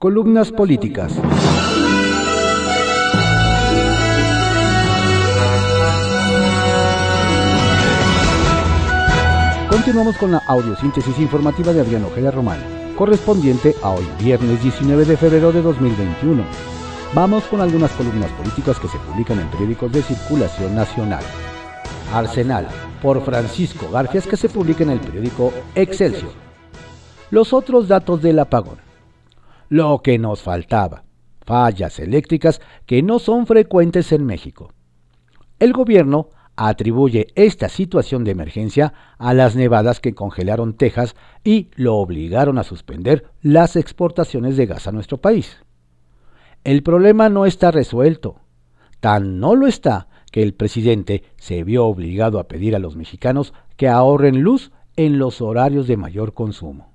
Columnas políticas. Continuamos con la audiosíntesis informativa de Adriano Ojeda Román, correspondiente a hoy, viernes 19 de febrero de 2021. Vamos con algunas columnas políticas que se publican en periódicos de circulación nacional. Arsenal, por Francisco Garfias, que se publica en el periódico Excelsior. Los otros datos del apagón. Lo que nos faltaba. Fallas eléctricas que no son frecuentes en México. El gobierno atribuye esta situación de emergencia a las nevadas que congelaron Texas y lo obligaron a suspender las exportaciones de gas a nuestro país. El problema no está resuelto. Tan no lo está que el presidente se vio obligado a pedir a los mexicanos que ahorren luz en los horarios de mayor consumo.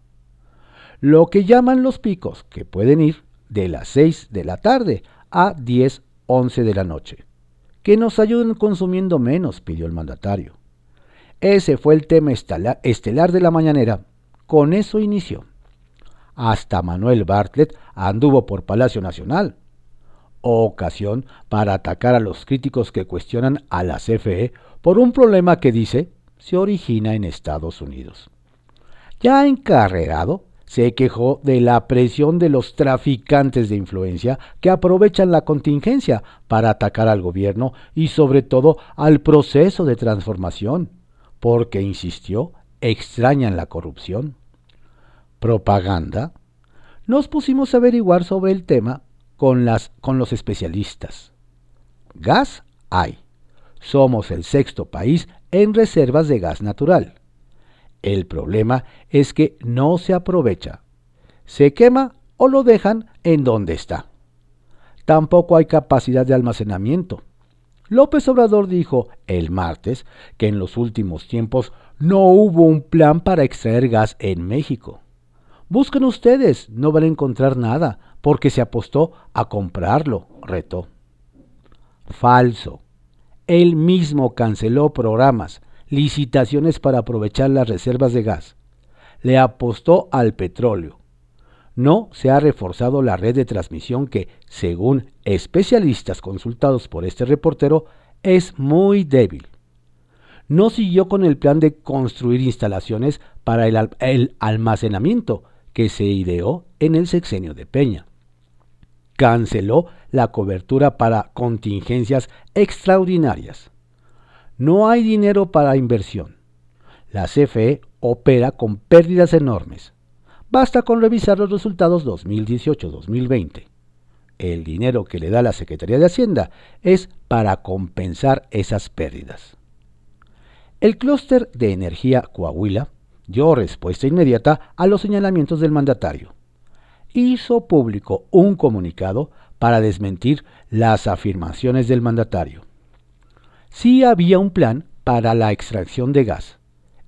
Lo que llaman los picos, que pueden ir de las 6 de la tarde a 10, 11 de la noche. Que nos ayuden consumiendo menos, pidió el mandatario. Ese fue el tema estelar de la mañanera. Con eso inició. Hasta Manuel Bartlett anduvo por Palacio Nacional. Ocasión para atacar a los críticos que cuestionan a la CFE por un problema que dice se origina en Estados Unidos. Ya encarrerado, se quejó de la presión de los traficantes de influencia que aprovechan la contingencia para atacar al gobierno y sobre todo al proceso de transformación, porque, insistió, extrañan la corrupción propaganda, nos pusimos a averiguar sobre el tema con, las, con los especialistas. Gas hay. Somos el sexto país en reservas de gas natural. El problema es que no se aprovecha. Se quema o lo dejan en donde está. Tampoco hay capacidad de almacenamiento. López Obrador dijo el martes que en los últimos tiempos no hubo un plan para extraer gas en México. Busquen ustedes, no van a encontrar nada, porque se apostó a comprarlo, retó. Falso. Él mismo canceló programas, licitaciones para aprovechar las reservas de gas. Le apostó al petróleo. No se ha reforzado la red de transmisión que, según especialistas consultados por este reportero, es muy débil. No siguió con el plan de construir instalaciones para el, almacenamiento, que se ideó en el sexenio de Peña. Canceló la cobertura para contingencias extraordinarias. No hay dinero para inversión. La CFE opera con pérdidas enormes. Basta con revisar los resultados 2018-2020. El dinero que le da la Secretaría de Hacienda es para compensar esas pérdidas. El clúster de energía Coahuila dio respuesta inmediata a los señalamientos del mandatario. Hizo público un comunicado para desmentir las afirmaciones del mandatario. Sí había un plan para la extracción de gas.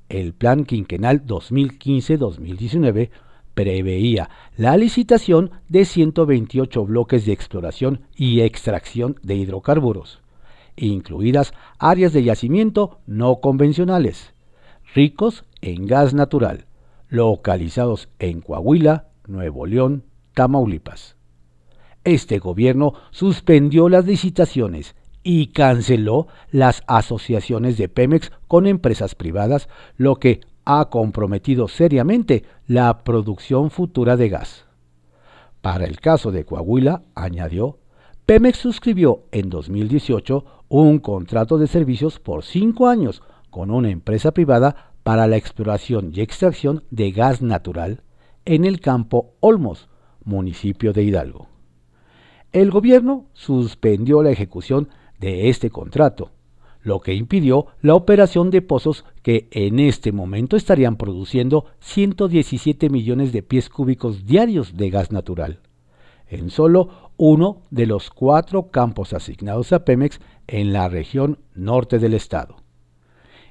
El plan quinquenal 2015-2019 preveía la licitación de 128 bloques de exploración y extracción de hidrocarburos, incluidas áreas de yacimiento no convencionales, ricos en gas natural, localizados en Coahuila, Nuevo León, Tamaulipas. Este gobierno suspendió las licitaciones y canceló las asociaciones de Pemex con empresas privadas, lo que ha comprometido seriamente la producción futura de gas. Para el caso de Coahuila, añadió, Pemex suscribió en 2018 un contrato de servicios por cinco años con una empresa privada para la exploración y extracción de gas natural en el campo Olmos, municipio de Hidalgo. El gobierno suspendió la ejecución de este contrato, lo que impidió la operación de pozos que en este momento estarían produciendo 117 millones de pies cúbicos diarios de gas natural, en solo uno de los cuatro campos asignados a Pemex en la región norte del estado.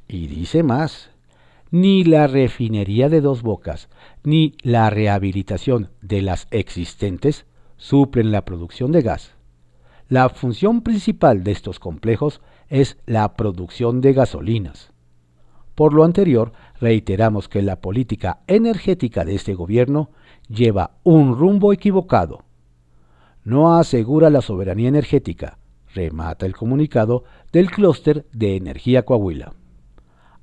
Y dice más, ni la refinería de dos bocas, ni la rehabilitación de las existentes suplen la producción de gas. La función principal de estos complejos es la producción de gasolinas. Por lo anterior, reiteramos que la política energética de este gobierno lleva un rumbo equivocado. No asegura la soberanía energética, remata el comunicado del clúster de energía Coahuila.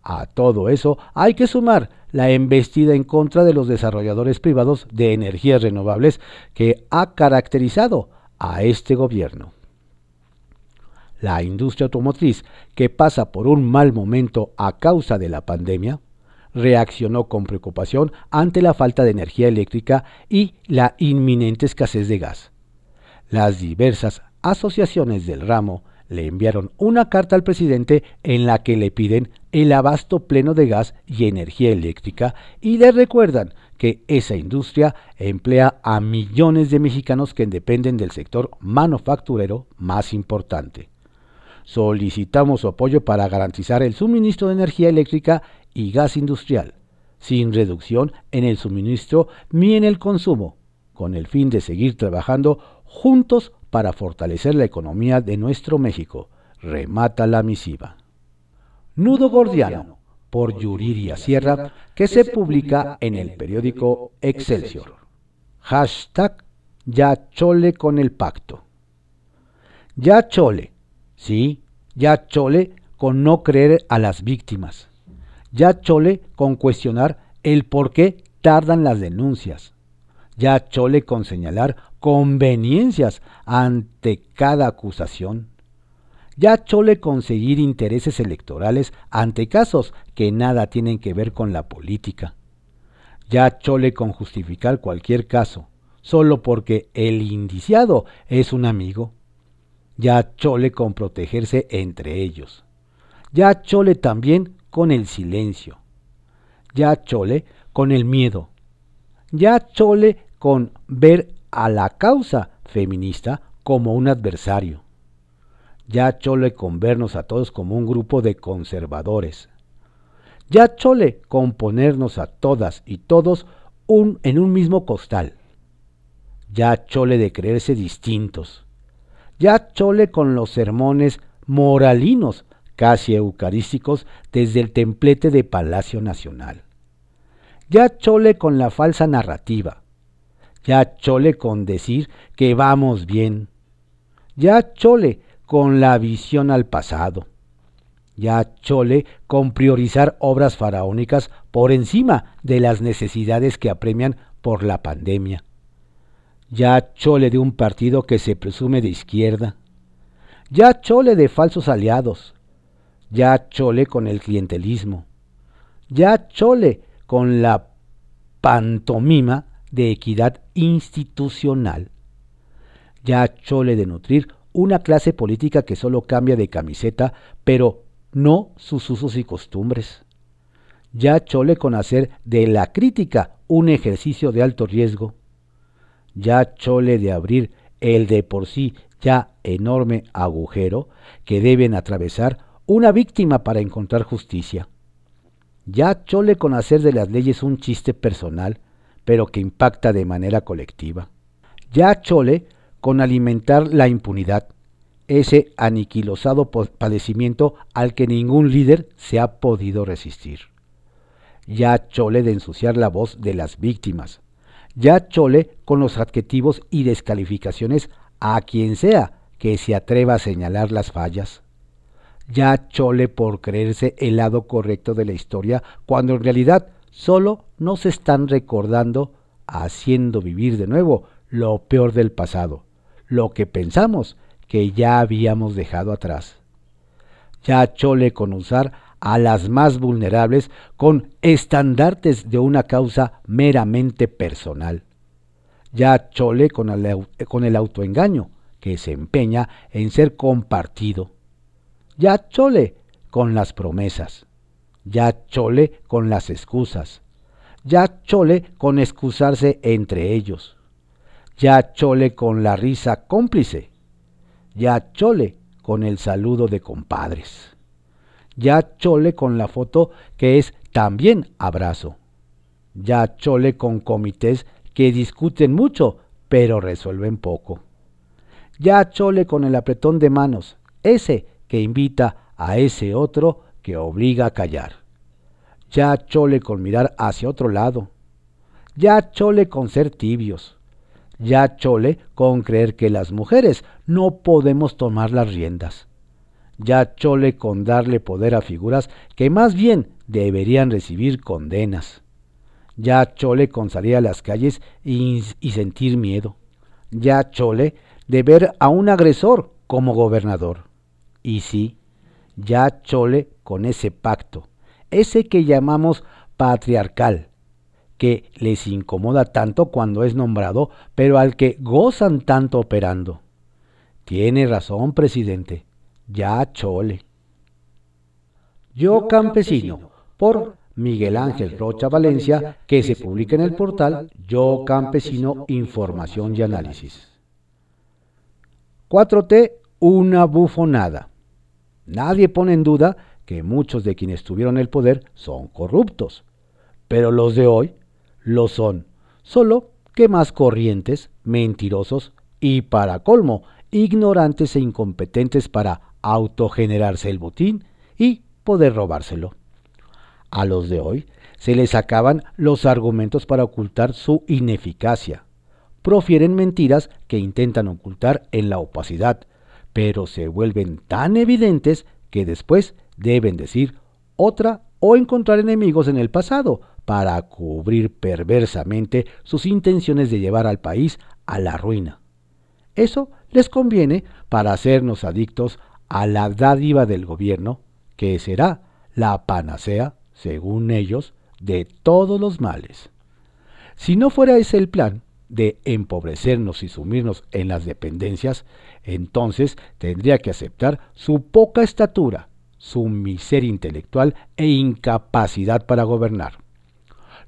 A todo eso hay que sumar la embestida en contra de los desarrolladores privados de energías renovables que ha caracterizado a este gobierno. La industria automotriz, que pasa por un mal momento a causa de la pandemia, reaccionó con preocupación ante la falta de energía eléctrica y la inminente escasez de gas. Las diversas asociaciones del ramo le enviaron una carta al presidente en la que le piden el abasto pleno de gas y energía eléctrica y le recuerdan que esa industria emplea a millones de mexicanos que dependen del sector manufacturero más importante. Solicitamos su apoyo para garantizar el suministro de energía eléctrica y gas industrial, sin reducción en el suministro ni en el consumo, con el fin de seguir trabajando juntos para fortalecer la economía de nuestro México, remata la misiva. Nudo Gordiano, por Yuriria Sierra, que se publica en el periódico Excelsior. Hashtag Ya Chole con el pacto. Ya Chole, sí, ya Chole con no creer a las víctimas. Ya Chole con cuestionar el por qué tardan las denuncias. Ya Chole con señalar conveniencias ante cada acusación. Ya chole conseguir intereses electorales ante casos que nada tienen que ver con la política. Ya chole con justificar cualquier caso, solo porque el indiciado es un amigo. Ya chole con protegerse entre ellos. Ya chole también con el silencio. Ya chole con el miedo. Ya chole con ver a la causa feminista como un adversario. Ya chole con vernos a todos como un grupo de conservadores. Ya chole con ponernos a todas y todos un, en un mismo costal. Ya chole de creerse distintos. Ya chole con los sermones moralinos, casi eucarísticos, desde el templete de Palacio Nacional. Ya chole con la falsa narrativa ya chole con decir que vamos bien. Ya chole con la visión al pasado. Ya chole con priorizar obras faraónicas por encima de las necesidades que apremian por la pandemia. Ya chole de un partido que se presume de izquierda. Ya chole de falsos aliados. Ya chole con el clientelismo. Ya chole con la pantomima de equidad institucional. Ya chole de nutrir una clase política que solo cambia de camiseta, pero no sus usos y costumbres. Ya chole con hacer de la crítica un ejercicio de alto riesgo. Ya chole de abrir el de por sí ya enorme agujero que deben atravesar una víctima para encontrar justicia. Ya chole con hacer de las leyes un chiste personal pero que impacta de manera colectiva. Ya chole con alimentar la impunidad, ese aniquilosado padecimiento al que ningún líder se ha podido resistir. Ya chole de ensuciar la voz de las víctimas. Ya chole con los adjetivos y descalificaciones a quien sea que se atreva a señalar las fallas. Ya chole por creerse el lado correcto de la historia cuando en realidad solo nos están recordando, haciendo vivir de nuevo lo peor del pasado, lo que pensamos que ya habíamos dejado atrás. Ya chole con usar a las más vulnerables con estandartes de una causa meramente personal. Ya chole con el, autoengaño que se empeña en ser compartido. Ya chole con las promesas ya chole con las excusas, ya chole con excusarse entre ellos, ya chole con la risa cómplice, ya chole con el saludo de compadres, ya chole con la foto que es también abrazo, ya chole con comités que discuten mucho pero resuelven poco, ya chole con el apretón de manos, ese que invita a ese otro que obliga a callar. Ya chole con mirar hacia otro lado. Ya chole con ser tibios. Ya chole con creer que las mujeres no podemos tomar las riendas. Ya chole con darle poder a figuras que más bien deberían recibir condenas. Ya chole con salir a las calles y, sentir miedo. Ya chole de ver a un agresor como gobernador. Y sí, ya chole con ese pacto, ese que llamamos patriarcal, que les incomoda tanto cuando es nombrado, pero al que gozan tanto operando. Tiene razón, presidente, ya chole. Yo campesino, por Miguel Ángel Rocha Valencia, que se publica en el portal Yo Campesino Información y Análisis. 4T, una bufonada. Nadie pone en duda que muchos de quienes tuvieron el poder son corruptos, pero los de hoy lo son, solo que más corrientes, mentirosos y, para colmo, ignorantes e incompetentes para autogenerarse el botín y poder robárselo. A los de hoy se les acaban los argumentos para ocultar su ineficacia. Profieren mentiras que intentan ocultar en la opacidad, pero se vuelven tan evidentes que después deben decir otra o encontrar enemigos en el pasado para cubrir perversamente sus intenciones de llevar al país a la ruina. Eso les conviene para hacernos adictos a la dádiva del gobierno, que será la panacea, según ellos, de todos los males. Si no fuera ese el plan, de empobrecernos y sumirnos en las dependencias, entonces tendría que aceptar su poca estatura, su miseria intelectual e incapacidad para gobernar.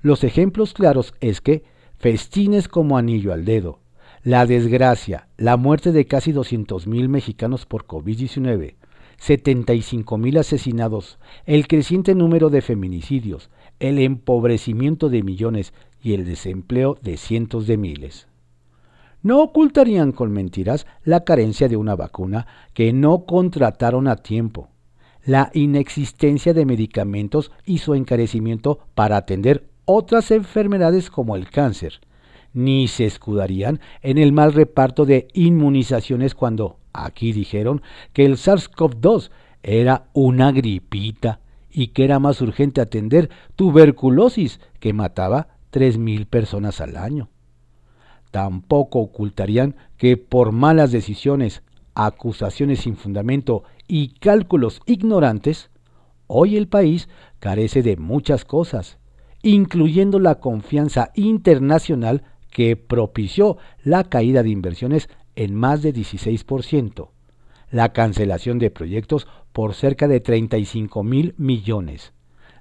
Los ejemplos claros es que festines como anillo al dedo, la desgracia, la muerte de casi 200.000 mexicanos por COVID-19, 75.000 asesinados, el creciente número de feminicidios, el empobrecimiento de millones y el desempleo de cientos de miles. No ocultarían con mentiras la carencia de una vacuna que no contrataron a tiempo, la inexistencia de medicamentos y su encarecimiento para atender otras enfermedades como el cáncer, ni se escudarían en el mal reparto de inmunizaciones cuando aquí dijeron que el SARS-CoV-2 era una gripita y que era más urgente atender tuberculosis que mataba 3.000 personas al año. Tampoco ocultarían que por malas decisiones, acusaciones sin fundamento y cálculos ignorantes, hoy el país carece de muchas cosas, incluyendo la confianza internacional que propició la caída de inversiones en más de 16%, la cancelación de proyectos por cerca de 35 mil millones,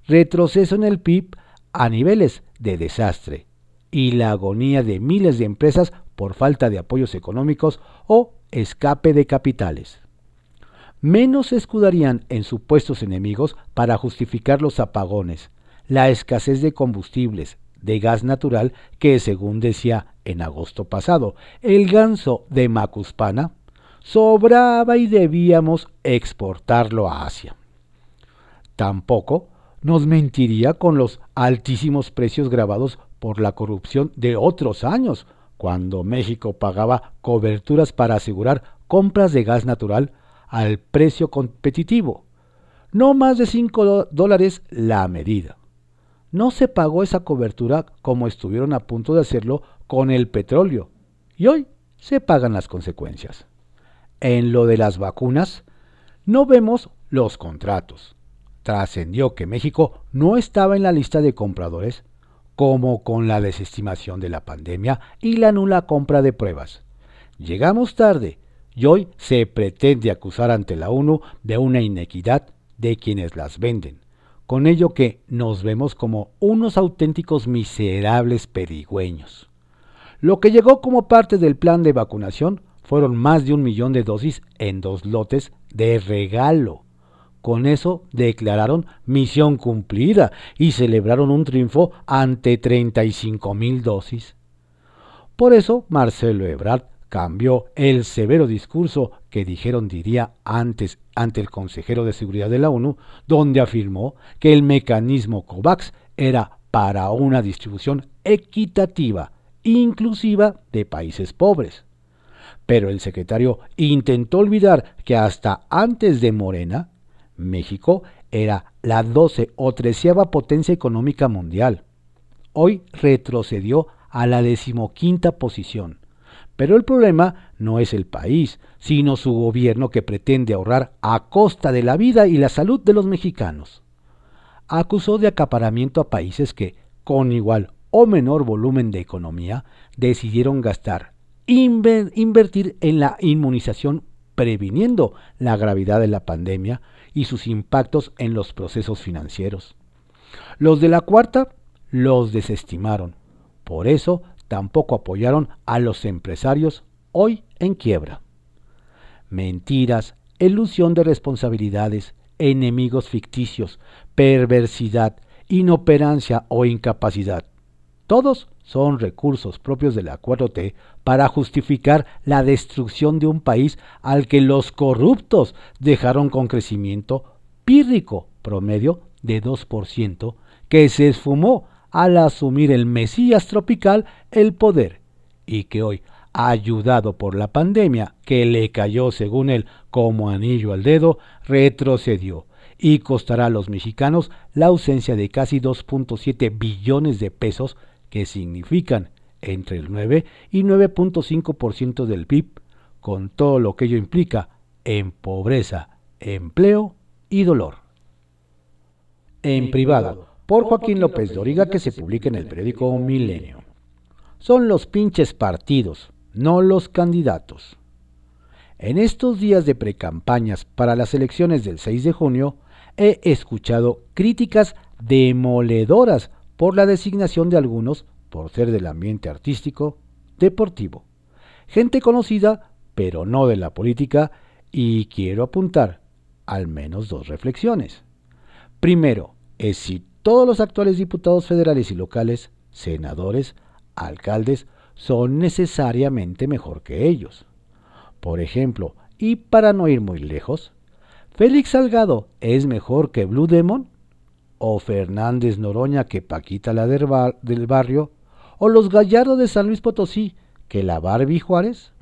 retroceso en el PIB a niveles de desastre. Y la agonía de miles de empresas por falta de apoyos económicos o escape de capitales. Menos se escudarían en supuestos enemigos para justificar los apagones, la escasez de combustibles, de gas natural que, según decía en agosto pasado, el ganso de Macuspana sobraba y debíamos exportarlo a Asia. Tampoco nos mentiría con los altísimos precios grabados por la corrupción de otros años, cuando México pagaba coberturas para asegurar compras de gas natural al precio competitivo, no más de 5 dólares la medida. No se pagó esa cobertura como estuvieron a punto de hacerlo con el petróleo, y hoy se pagan las consecuencias. En lo de las vacunas, no vemos los contratos, trascendió que México no estaba en la lista de compradores, como con la desestimación de la pandemia y la nula compra de pruebas. Llegamos tarde y hoy se pretende acusar ante la ONU de una inequidad de quienes las venden, con ello que nos vemos como unos auténticos miserables perigüeños. Lo que llegó como parte del plan de vacunación fueron más de un millón de dosis en dos lotes de regalo con eso declararon misión cumplida y celebraron un triunfo ante 35 mil dosis. Por eso Marcelo Ebrard cambió el severo discurso que dijeron diría antes ante el consejero de seguridad de la ONU, donde afirmó que el mecanismo COVAX era para una distribución equitativa, inclusiva de países pobres. Pero el secretario intentó olvidar que hasta antes de Morena, México era la 12 o treceava potencia económica mundial. Hoy retrocedió a la decimoquinta posición pero el problema no es el país, sino su gobierno que pretende ahorrar a costa de la vida y la salud de los mexicanos. Acusó de acaparamiento a países que, con igual o menor volumen de economía, decidieron gastar, invertir en la inmunización previniendo la gravedad de la pandemia y sus impactos en los procesos financieros. Los de la cuarta los desestimaron. Por eso tampoco apoyaron a los empresarios hoy en quiebra. Mentiras, ilusión de responsabilidades, enemigos ficticios, perversidad, inoperancia o incapacidad. Todos son recursos propios de la 4T para justificar la destrucción de un país al que los corruptos dejaron con crecimiento pírrico promedio de 2%, que se esfumó al asumir el Mesías tropical el poder y que hoy, ayudado por la pandemia que le cayó según él como anillo al dedo, retrocedió. Y costará a los mexicanos la ausencia de casi 2.7 billones de pesos que significan entre el 9 y 9.5% del PIB, con todo lo que ello implica en pobreza, empleo y dolor. En privado, por Joaquín López Doriga que se publica en el periódico Milenio. Son los pinches partidos, no los candidatos. En estos días de precampañas para las elecciones del 6 de junio, he escuchado críticas demoledoras por la designación de algunos por ser del ambiente artístico, deportivo. Gente conocida, pero no de la política, y quiero apuntar al menos dos reflexiones. Primero, es si todos los actuales diputados federales y locales, senadores, alcaldes, son necesariamente mejor que ellos. Por ejemplo, y para no ir muy lejos, Félix Salgado es mejor que Blue Demon, o Fernández Noroña que Paquita la del barrio, o los Gallardo de San Luis Potosí que la Barbie Juárez.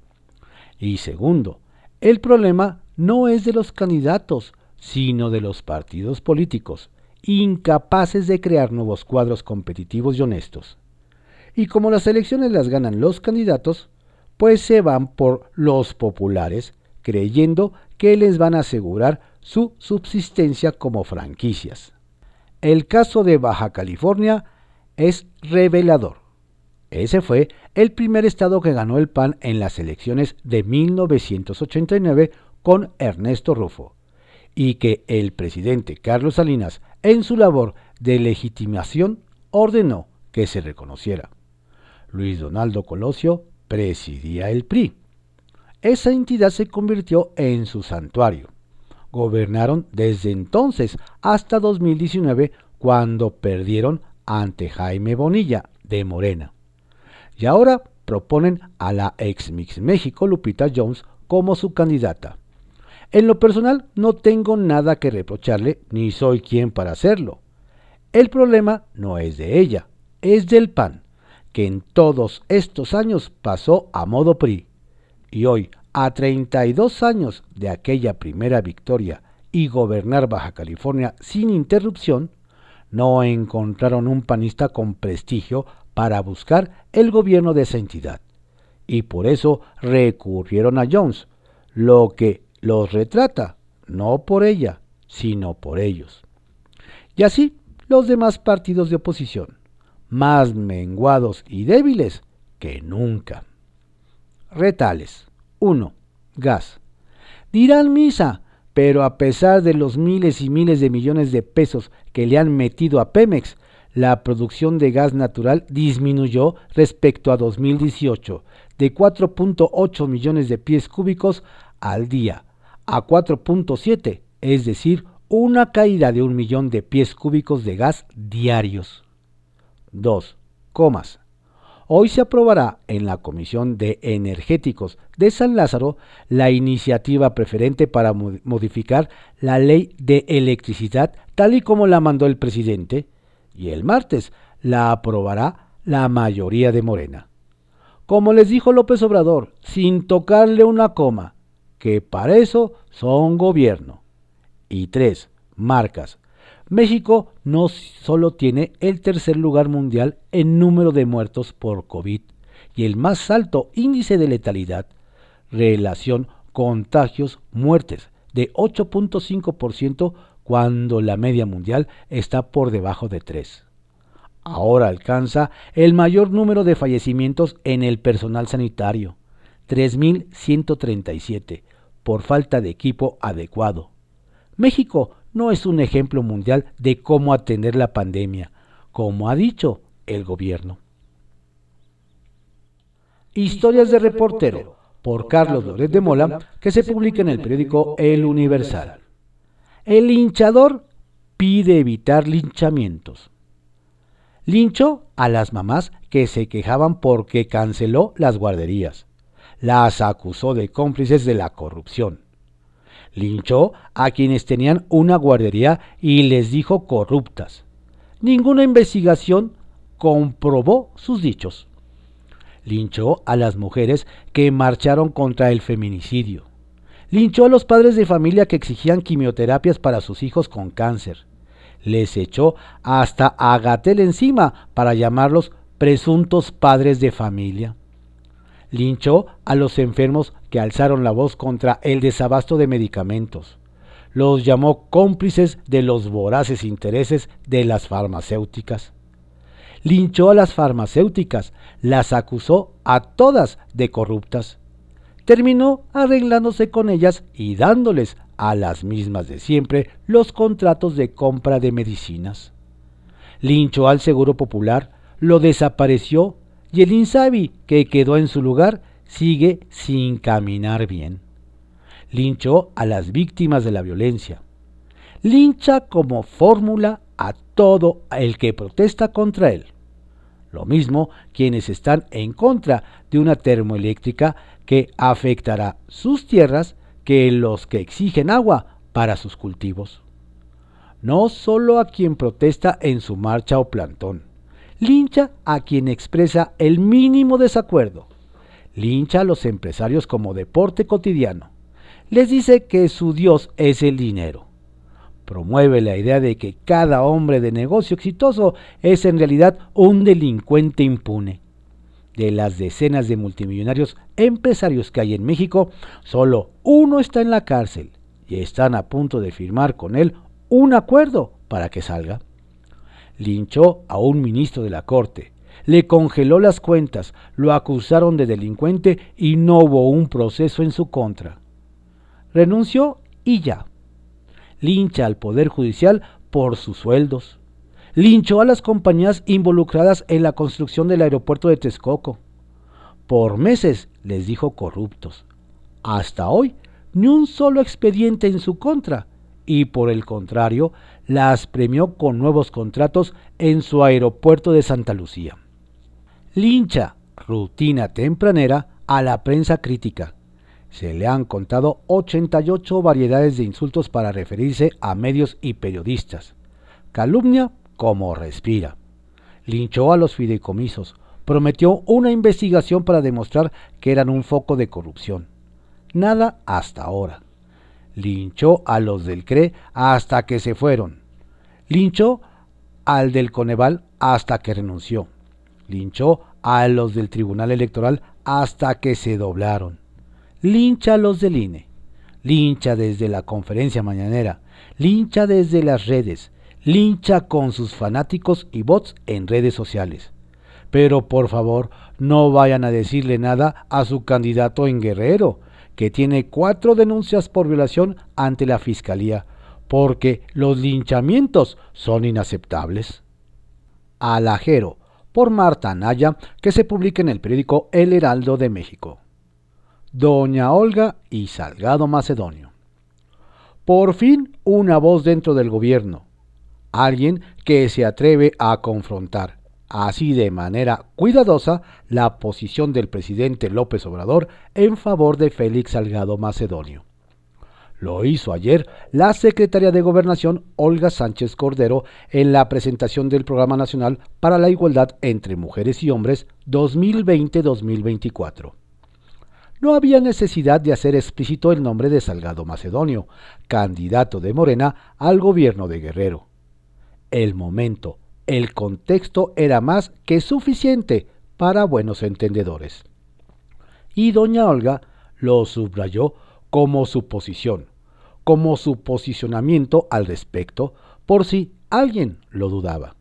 Y segundo, el problema no es de los candidatos, sino de los partidos políticos, incapaces de crear nuevos cuadros competitivos y honestos. Y como las elecciones las ganan los candidatos, pues se van por los populares, creyendo que les van a asegurar su subsistencia como franquicias. El caso de Baja California es revelador. Ese fue el primer estado que ganó el PAN en las elecciones de 1989 con Ernesto Rufo, y que el presidente Carlos Salinas en su labor de legitimación ordenó que se reconociera. Luis Donaldo Colosio presidía el PRI. Esa entidad se convirtió en su santuario. Gobernaron desde entonces hasta 2019 cuando perdieron ante Jaime Bonilla de Morena. Y ahora proponen a la ex Mix México Lupita Jones como su candidata. En lo personal no tengo nada que reprocharle ni soy quien para hacerlo. El problema no es de ella, es del PAN, que en todos estos años pasó a modo PRI. Y hoy, a 32 años de aquella primera victoria y gobernar Baja California sin interrupción, no encontraron un panista con prestigio para buscar el gobierno de esa entidad. Y por eso recurrieron a Jones, lo que los retrata, no por ella, sino por ellos. Y así los demás partidos de oposición, más menguados y débiles que nunca. Retales. 1. Gas. Dirán misa, pero a pesar de los miles y miles de millones de pesos que le han metido a Pemex, la producción de gas natural disminuyó respecto a 2018 de 4.8 millones de pies cúbicos al día a 4.7, es decir, una caída de un millón de pies cúbicos de gas diarios. 2. Comas. Hoy se aprobará en la Comisión de Energéticos de San Lázaro la iniciativa preferente para modificar la ley de electricidad tal y como la mandó el presidente y el martes la aprobará la mayoría de Morena. Como les dijo López Obrador, sin tocarle una coma, que para eso son gobierno. Y tres, marcas. México no solo tiene el tercer lugar mundial en número de muertos por COVID y el más alto índice de letalidad, relación contagios-muertes de 8.5% cuando la media mundial está por debajo de 3. Ahora alcanza el mayor número de fallecimientos en el personal sanitario, 3.137, por falta de equipo adecuado. México no es un ejemplo mundial de cómo atender la pandemia, como ha dicho el gobierno. Historias de reportero por Carlos Loret de Mola, que se publica en el periódico El Universal. El linchador pide evitar linchamientos. Linchó a las mamás que se quejaban porque canceló las guarderías. Las acusó de cómplices de la corrupción linchó a quienes tenían una guardería y les dijo corruptas. Ninguna investigación comprobó sus dichos. Linchó a las mujeres que marcharon contra el feminicidio. Linchó a los padres de familia que exigían quimioterapias para sus hijos con cáncer. Les echó hasta a Gatel encima para llamarlos presuntos padres de familia linchó a los enfermos que alzaron la voz contra el desabasto de medicamentos. Los llamó cómplices de los voraces intereses de las farmacéuticas. Linchó a las farmacéuticas, las acusó a todas de corruptas. Terminó arreglándose con ellas y dándoles a las mismas de siempre los contratos de compra de medicinas. Linchó al Seguro Popular, lo desapareció y el Insabi, que quedó en su lugar, sigue sin caminar bien. Linchó a las víctimas de la violencia. Lincha como fórmula a todo el que protesta contra él. Lo mismo quienes están en contra de una termoeléctrica que afectará sus tierras que los que exigen agua para sus cultivos. No solo a quien protesta en su marcha o plantón lincha a quien expresa el mínimo desacuerdo, lincha a los empresarios como deporte cotidiano, les dice que su Dios es el dinero, promueve la idea de que cada hombre de negocio exitoso es en realidad un delincuente impune. De las decenas de multimillonarios empresarios que hay en México, solo uno está en la cárcel y están a punto de firmar con él un acuerdo para que salga linchó a un ministro de la Corte, le congeló las cuentas, lo acusaron de delincuente y no hubo un proceso en su contra. Renunció y ya. Lincha al Poder Judicial por sus sueldos. Linchó a las compañías involucradas en la construcción del aeropuerto de Texcoco. Por meses les dijo corruptos. Hasta hoy, ni un solo expediente en su contra. Y por el contrario, las premió con nuevos contratos en su aeropuerto de Santa Lucía. Lincha, rutina tempranera, a la prensa crítica. Se le han contado 88 variedades de insultos para referirse a medios y periodistas. Calumnia como respira. Linchó a los fideicomisos. Prometió una investigación para demostrar que eran un foco de corrupción. Nada hasta ahora linchó a los del CRE hasta que se fueron. Linchó al del Coneval hasta que renunció. Linchó a los del Tribunal Electoral hasta que se doblaron. Lincha a los del INE. Lincha desde la conferencia mañanera. Lincha desde las redes. Lincha con sus fanáticos y bots en redes sociales. Pero por favor, no vayan a decirle nada a su candidato en Guerrero, que tiene cuatro denuncias por violación ante la Fiscalía, porque los linchamientos son inaceptables. Alajero, por Marta Anaya, que se publica en el periódico El Heraldo de México. Doña Olga y Salgado Macedonio. Por fin una voz dentro del gobierno. Alguien que se atreve a confrontar, así de manera cuidadosa la posición del presidente López Obrador en favor de Félix Salgado Macedonio. Lo hizo ayer la secretaria de Gobernación Olga Sánchez Cordero en la presentación del Programa Nacional para la Igualdad entre Mujeres y Hombres 2020-2024. No había necesidad de hacer explícito el nombre de Salgado Macedonio, candidato de Morena al gobierno de Guerrero. El momento, el contexto era más que suficiente para buenos entendedores. Y doña Olga lo subrayó como su posición, como su posicionamiento al respecto, por si alguien lo dudaba.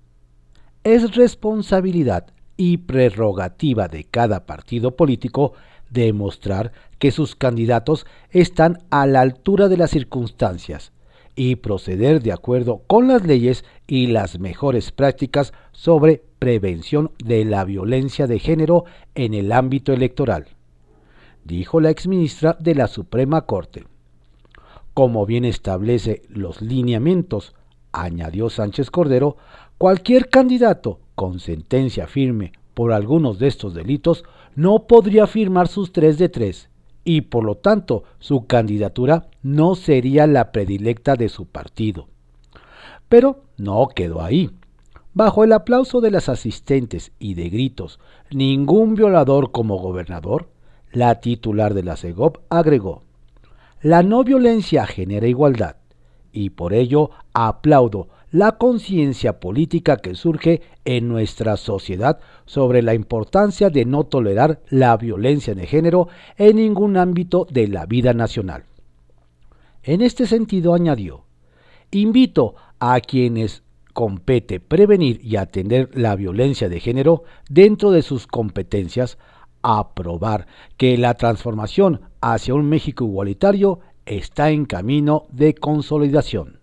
Es responsabilidad y prerrogativa de cada partido político demostrar que sus candidatos están a la altura de las circunstancias y proceder de acuerdo con las leyes y las mejores prácticas sobre prevención de la violencia de género en el ámbito electoral, dijo la exministra de la Suprema Corte. Como bien establece los lineamientos, añadió Sánchez Cordero, cualquier candidato con sentencia firme por algunos de estos delitos no podría firmar sus tres de tres y por lo tanto su candidatura no sería la predilecta de su partido. Pero no quedó ahí. Bajo el aplauso de las asistentes y de gritos, ningún violador como gobernador, la titular de la CEGOP agregó, la no violencia genera igualdad y por ello aplaudo la conciencia política que surge en nuestra sociedad sobre la importancia de no tolerar la violencia de género en ningún ámbito de la vida nacional. En este sentido añadió, invito a quienes compete prevenir y atender la violencia de género dentro de sus competencias a probar que la transformación hacia un México igualitario está en camino de consolidación.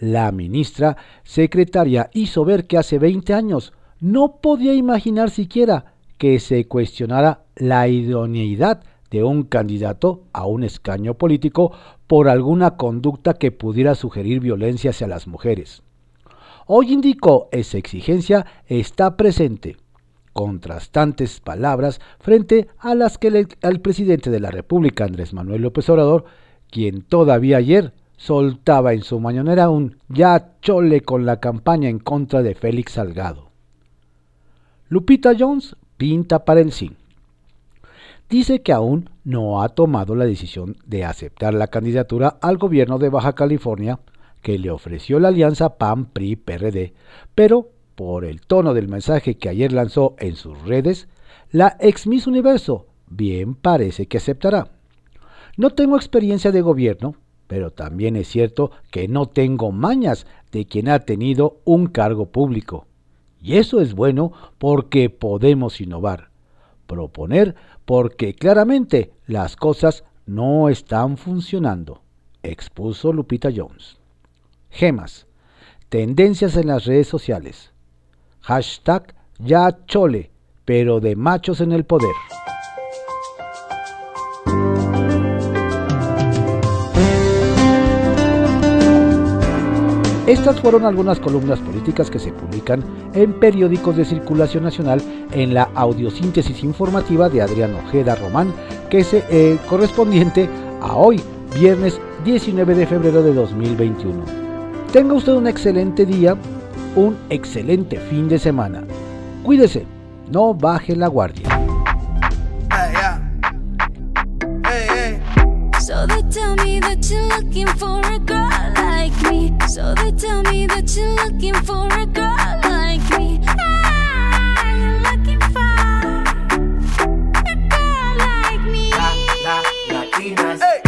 La ministra secretaria hizo ver que hace 20 años no podía imaginar siquiera que se cuestionara la idoneidad de un candidato a un escaño político por alguna conducta que pudiera sugerir violencia hacia las mujeres. Hoy indicó esa exigencia está presente contrastantes palabras frente a las que el, presidente de la República, Andrés Manuel López Obrador, quien todavía ayer soltaba en su mañanera un ya chole con la campaña en contra de Félix Salgado. Lupita Jones pinta para el sí. Dice que aún no ha tomado la decisión de aceptar la candidatura al gobierno de Baja California que le ofreció la alianza PAN-PRI-PRD, pero por el tono del mensaje que ayer lanzó en sus redes, la ex Miss Universo bien parece que aceptará. No tengo experiencia de gobierno, pero también es cierto que no tengo mañas de quien ha tenido un cargo público. Y eso es bueno porque podemos innovar, proponer porque claramente las cosas no están funcionando, expuso Lupita Jones. Gemas. Tendencias en las redes sociales. Hashtag ya chole, pero de machos en el poder. Estas fueron algunas columnas políticas que se publican en periódicos de circulación nacional en la audiosíntesis informativa de Adrián Ojeda Román, que es eh, correspondiente a hoy, viernes 19 de febrero de 2021. Tenga usted un excelente día, un excelente fin de semana. Cuídese, no baje la guardia. So they tell me that you're looking for a girl like me. So they tell me that you're looking for a girl like me. Ah, you're looking for a girl like me. La, la, latinas. Hey,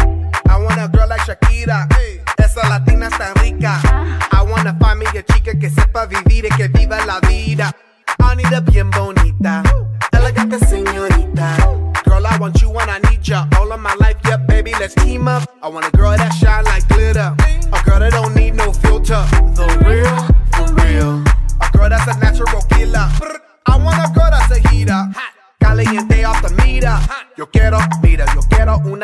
I want a girl like Shakira. Hey, esa latina está rica. Uh. wanna find me a chica que sepa vivir y que viva la vida. Anita bien bonita, elegante señorita. Girl, I want you when I need ya. All of my life, yeah, baby, let's team up. I want a girl that shine like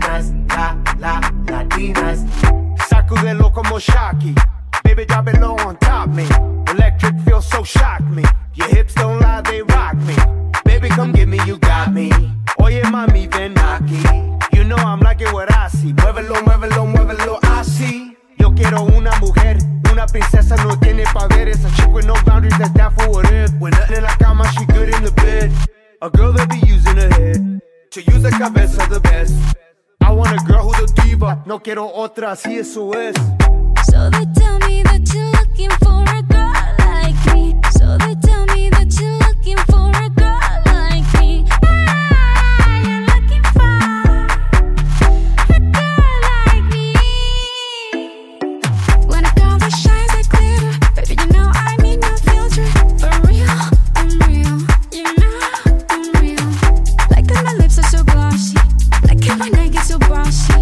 Latinas, la, la, Latinas. Sacúdelo como Shaki quiero otra, así eso es. So they tell me that you're looking for a girl like me. So they tell me that you're looking for a girl like me. Ah, you're looking for a girl like me. When a girl that shines like glitter, baby, you know I need no filter. For real, I'm real. You know I'm real. Like that my lips are so glossy. Like how my neck is so bossy.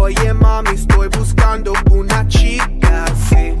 Oye mami, estoy buscando una chica así.